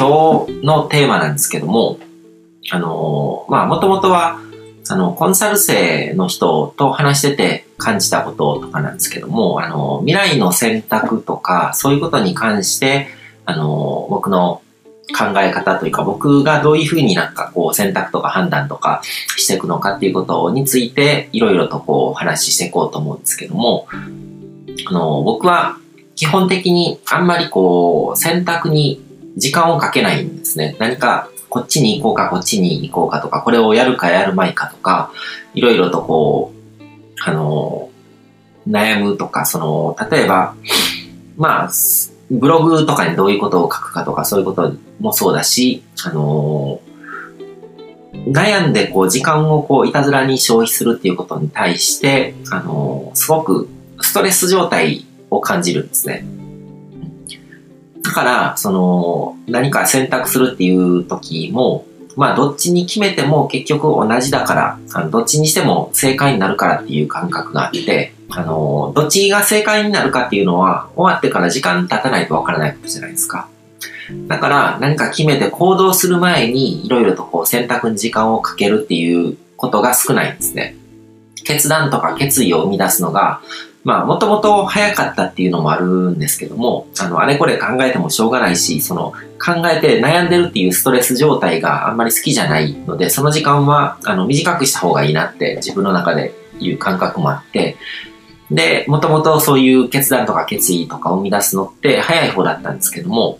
今日のテーマなんですけども、あのー、まあ、もともとは、あの、コンサル生の人と話してて感じたこととかなんですけども、あの、未来の選択とか、そういうことに関して、あの、僕の考え方というか、僕がどういうふうになんかこう選択とか判断とかしていくのかっていうことについて、いろいろとこう話していこうと思うんですけども、あの、僕は基本的にあんまりこう選択に時間をかけないんですね。何かこっちに行こうか、こっちに行こうかとか、これをやるかやるまいかとか、いろいろとこう、あの、悩むとか、その、例えば、まあ、ブログとかにどういうことを書くかとか、そういうこともそうだし、あの悩んでこう時間をこういたずらに消費するっていうことに対して、あのすごくストレス状態を感じるんですね。だから、その、何か選択するっていう時も、まあ、どっちに決めても結局同じだから、あのどっちにしても正解になるからっていう感覚があって、あの、どっちが正解になるかっていうのは、終わってから時間経たないとわからないことじゃないですか。だから、何か決めて行動する前に、いろいろとこう選択に時間をかけるっていうことが少ないんですね。決断とか決意を生み出すのが、まあ、もともと早かったっていうのもあるんですけども、あの、あれこれ考えてもしょうがないし、その、考えて悩んでるっていうストレス状態があんまり好きじゃないので、その時間は、あの、短くした方がいいなって自分の中でいう感覚もあって、で、もともとそういう決断とか決意とかを生み出すのって早い方だったんですけども、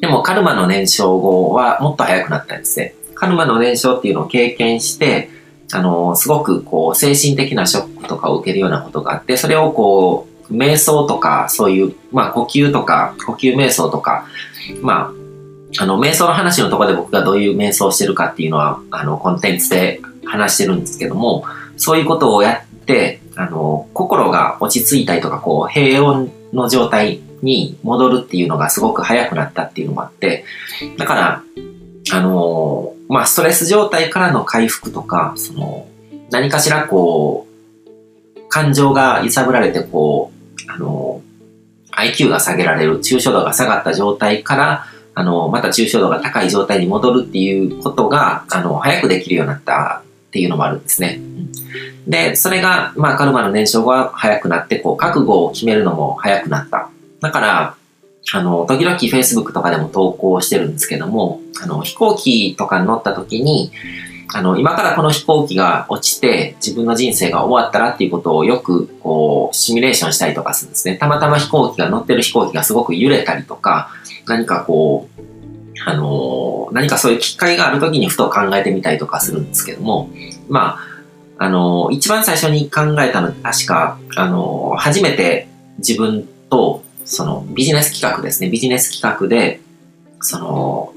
でもカルマの燃焼後はもっと早くなったんですね。カルマの燃焼っていうのを経験して、あの、すごくこう、精神的なショックとかを受けるようなことがあって、それをこう、瞑想とか、そういう、まあ、呼吸とか、呼吸瞑想とか、まあ、あの、瞑想の話のところで僕がどういう瞑想してるかっていうのは、あの、コンテンツで話してるんですけども、そういうことをやって、あの、心が落ち着いたりとか、こう、平穏の状態に戻るっていうのがすごく早くなったっていうのもあって、だから、あのまあ、ストレス状態からの回復とか、その、何かしらこう、感情が揺さぶられて、こう、あの、IQ が下げられる、抽象度が下がった状態から、あの、また抽象度が高い状態に戻るっていうことが、あの、早くできるようになったっていうのもあるんですね。で、それが、まあ、カルマの燃焼が早くなって、こう、覚悟を決めるのも早くなった。だから、あの、時々 Facebook とかでも投稿してるんですけども、あの、飛行機とかに乗った時に、あの、今からこの飛行機が落ちて自分の人生が終わったらっていうことをよく、こう、シミュレーションしたりとかするんですね。たまたま飛行機が乗ってる飛行機がすごく揺れたりとか、何かこう、あの、何かそういう機会がある時にふと考えてみたりとかするんですけども、まあ、あの、一番最初に考えたの確か、あの、初めて自分とそのビジネス企画ですね。ビジネス企画で、その、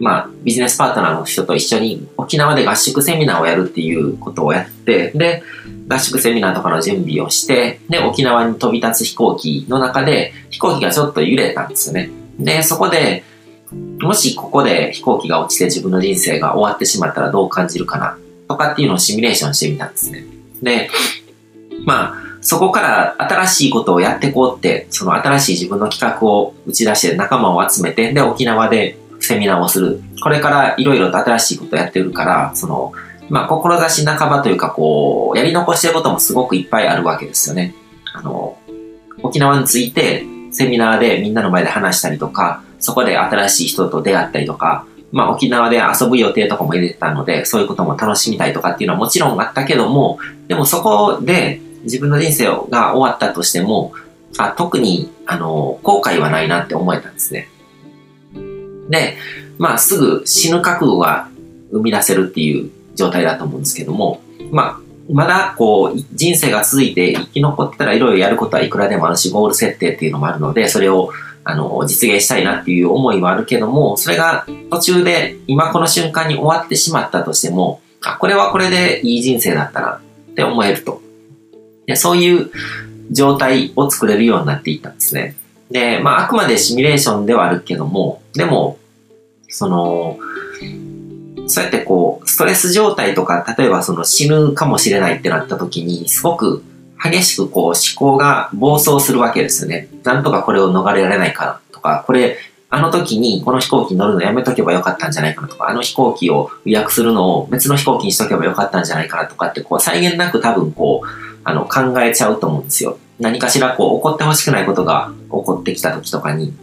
まあ、ビジネスパートナーの人と一緒に沖縄で合宿セミナーをやるっていうことをやって、で、合宿セミナーとかの準備をして、で、沖縄に飛び立つ飛行機の中で、飛行機がちょっと揺れたんですよね。で、そこで、もしここで飛行機が落ちて自分の人生が終わってしまったらどう感じるかな、とかっていうのをシミュレーションしてみたんですね。で、まあ、そこから新しいことをやっていこうって、その新しい自分の企画を打ち出して仲間を集めて、で、沖縄でセミナーをする。これからいろいろと新しいことをやってるから、その、まあ、志半ばというか、こう、やり残してることもすごくいっぱいあるわけですよね。あの、沖縄についてセミナーでみんなの前で話したりとか、そこで新しい人と出会ったりとか、まあ沖縄で遊ぶ予定とかも入れてたので、そういうことも楽しみたいとかっていうのはもちろんあったけども、でもそこで自分の人生が終わったとしても、あ特に、あの、後悔はないなって思えたんですね。で、まあ、すぐ死ぬ覚悟が生み出せるっていう状態だと思うんですけども、まあ、まだこう、人生が続いて生き残ってたらいろいろやることはいくらでもあるし、ゴール設定っていうのもあるので、それを、あの、実現したいなっていう思いはあるけども、それが途中で今この瞬間に終わってしまったとしても、あ、これはこれでいい人生だったなって思えると。で、そういう状態を作れるようになっていったんですね。で、まあ、あくまでシミュレーションではあるけども、でも、その、そうやってこう、ストレス状態とか、例えばその死ぬかもしれないってなった時に、すごく激しくこう思考が暴走するわけですよね。なんとかこれを逃れられないかとか、これあの時にこの飛行機に乗るのやめとけばよかったんじゃないかなとか、あの飛行機を予約するのを別の飛行機にしとけばよかったんじゃないかなとかって、こう、際限なく多分こう、あの、考えちゃうと思うんですよ。何かしらこう、起こってほしくないことが起こってきた時とかに。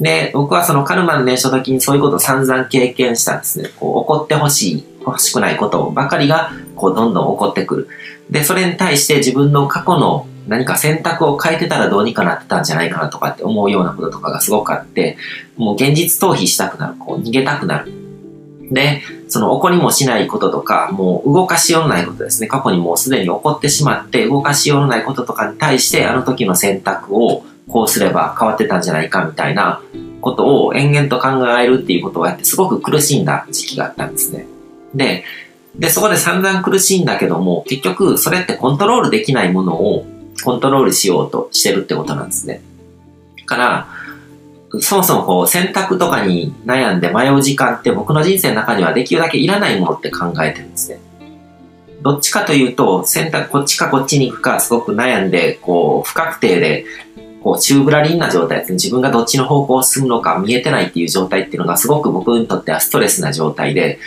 で、僕はそのカルマの年初時にそういうことを散々経験したんですね。こう、起こってほしい、欲しくないことばかりが、こう、どんどん起こってくる。で、それに対して自分の過去の何か選択を変えてたらどうにかなってたんじゃないかなとかって思うようなこととかがすごくあって、もう現実逃避したくなる、こう逃げたくなる。で、その起こりもしないこととか、もう動かしようないことですね。過去にもうすでに起こってしまって動かしようないこととかに対して、あの時の選択をこうすれば変わってたんじゃないかみたいなことを延々と考えるっていうことをやってすごく苦しんだ時期があったんですね。で、で、そこで散々苦しいんだけども、結局それってコントロールできないものをコントロールしようとしてるってことなんですね。から、そもそもこう選択とかに悩んで迷う時間って僕の人生の中にはできるだけいらないものって考えてるんですね。どっちかというと、選択こっちかこっちに行くかすごく悩んで、こう不確定で、こう宙ぶらりんな状態ですね。自分がどっちの方向を進むのか見えてないっていう状態っていうのがすごく僕にとってはストレスな状態で、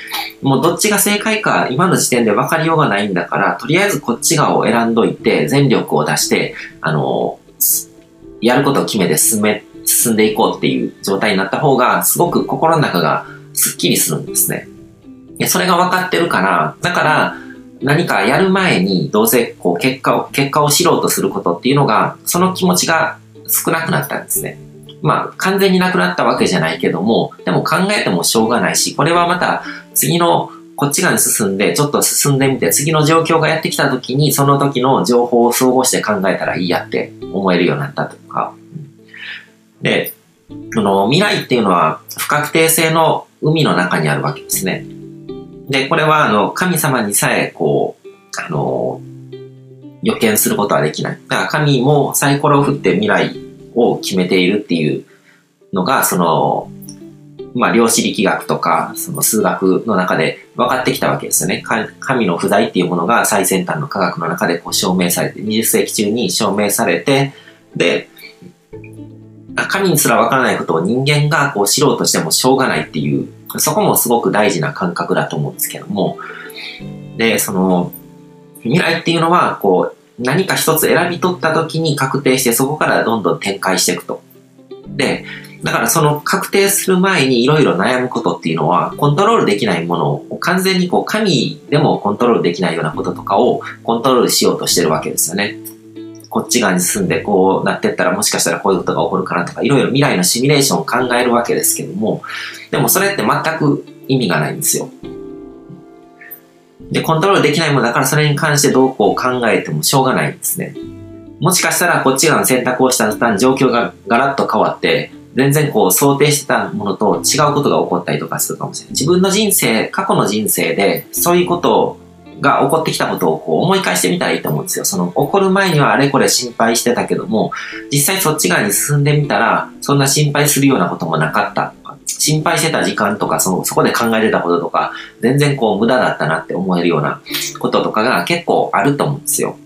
もうどっちが正解か今の時点で分かりようがないんだから、とりあえずこっち側を選んどいて、全力を出して、あの、やることを決めて進め、進んでいこうっていう状態になった方が、すごく心の中がスッキリするんですね。でそれが分かってるから、だから、何かやる前にどうせこう結果を、結果を知ろうとすることっていうのが、その気持ちが少なくなったんですね。まあ、完全になくなったわけじゃないけども、でも考えてもしょうがないし、これはまた次のこっち側に進んで、ちょっと進んでみて、次の状況がやってきた時に、その時の情報を総合して考えたらいいやって思えるようになったとか。で、その未来っていうのは不確定性の海の中にあるわけですね。で、これはあの、神様にさえこう、あの、予見することはできない。だから神もサイコロを振って未来を決めているっていうのが、その、まあ、量子力学とか、その数学の中で分かってきたわけですよね。神の不在っていうものが最先端の科学の中でこう証明されて、20世紀中に証明されて、で、神にすら分からないことを人間がこう知ろうとしてもしょうがないっていう、そこもすごく大事な感覚だと思うんですけども、で、その、未来っていうのは、こう、何か一つ選び取った時に確定して、そこからどんどん展開していくと。で、だからその確定する前にいろいろ悩むことっていうのは、コントロールできないものを完全にこう神でもコントロールできないようなこととかをコントロールしようとしてるわけですよね。こっち側に進んでこうなってったらもしかしたらこういうことが起こるかなとか、いろいろ未来のシミュレーションを考えるわけですけども、でもそれって全く意味がないんですよ。で、コントロールできないものだからそれに関してどうこう考えてもしょうがないんですね。もしかしたらこっち側の選択をした途端状況がガラッと変わって、全然こう想定してたものと違うことが起こったりとかするかもしれない。自分の人生、過去の人生でそういうことをが起こってきたことをこう思い返してみたらいいと思うんですよ。その起こる前にはあれこれ心配してたけども、実際そっち側に進んでみたら、そんな心配するようなこともなかったとか、心配してた時間とか、そのそこで考えてたこととか、全然こう無駄だったなって思えるようなこととかが結構あると思うんですよ。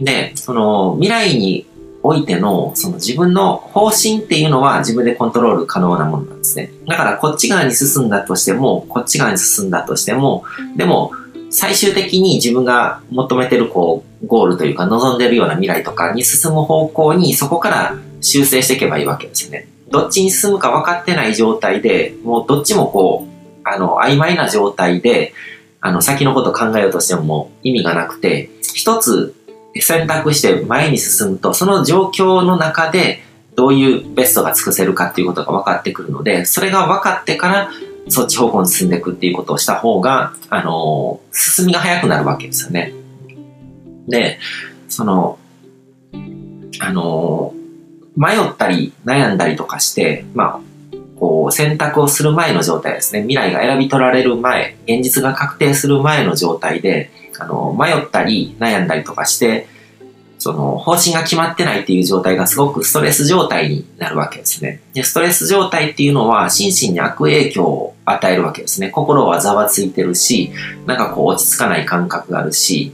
で、その未来においての、その自分の方針っていうのは自分でコントロール可能なものなんですね。だからこっち側に進んだとしても、こっち側に進んだとしても、でも最終的に自分が求めてるこう、ゴールというか望んでるような未来とかに進む方向にそこから修正していけばいいわけですよね。どっちに進むか分かってない状態で、もうどっちもこう、あの、曖昧な状態で、あの、先のこと考えようとしてももう意味がなくて、一つ選択して前に進むと、その状況の中でどういうベストが尽くせるかっていうことが分かってくるので、それが分かってからそっち方向に進んでいくっていうことをした方が、あのー、進みが早くなるわけですよね。で、その、あのー、迷ったり悩んだりとかして、まあ、こう選択をする前の状態ですね。未来が選び取られる前、現実が確定する前の状態で、あの、迷ったり悩んだりとかして、その、方針が決まってないっていう状態がすごくストレス状態になるわけですね。で、ストレス状態っていうのは心身に悪影響を与えるわけですね。心はざわついてるし、なんかこう落ち着かない感覚があるし、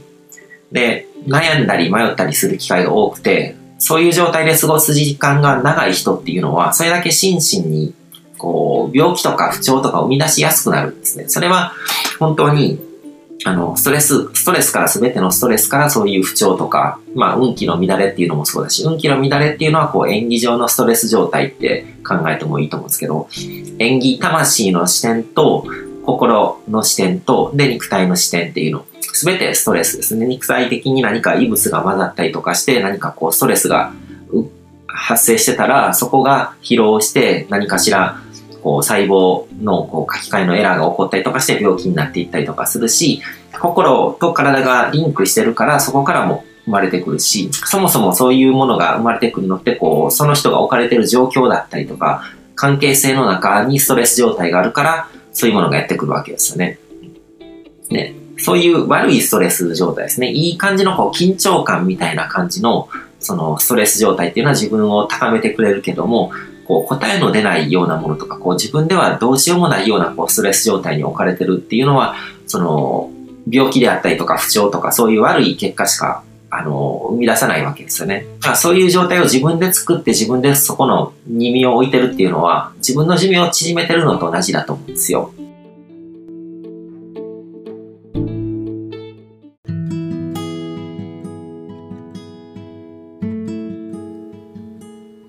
で、悩んだり迷ったりする機会が多くて、そういう状態で過ごす時間が長い人っていうのは、それだけ心身に、こう、病気とか不調とかを生み出しやすくなるんですね。それは、本当に、あの、ストレス、ストレスから全てのストレスからそういう不調とか、まあ、運気の乱れっていうのもそうだし、運気の乱れっていうのは、こう、演技上のストレス状態って考えてもいいと思うんですけど、演技、魂の視点と、心の視点と、で、肉体の視点っていうの。すべてストレスですね。肉体的に何か異物が混ざったりとかして、何かこう、ストレスが発生してたら、そこが疲労して何かしらこう細胞のこう書き換えのエラーが起こったりとかして病気になっていったりとかするし、心と体がリンクしてるからそこからも生まれてくるし、そもそもそういうものが生まれてくるのって、こう、その人が置かれてる状況だったりとか、関係性の中にストレス状態があるから、そういうものがやってくるわけですよね。ね。そういう悪いストレス状態ですね。いい感じのこう緊張感みたいな感じの、そのストレス状態っていうのは自分を高めてくれるけども、こう答えの出ないようなものとか、こう自分ではどうしようもないようなこうストレス状態に置かれてるっていうのは、その病気であったりとか不調とかそういう悪い結果しかあの、生み出さないわけですよね。そういう状態を自分で作って自分でそこの耳を置いてるっていうのは、自分の寿命を縮めてるのと同じだと思うんですよ。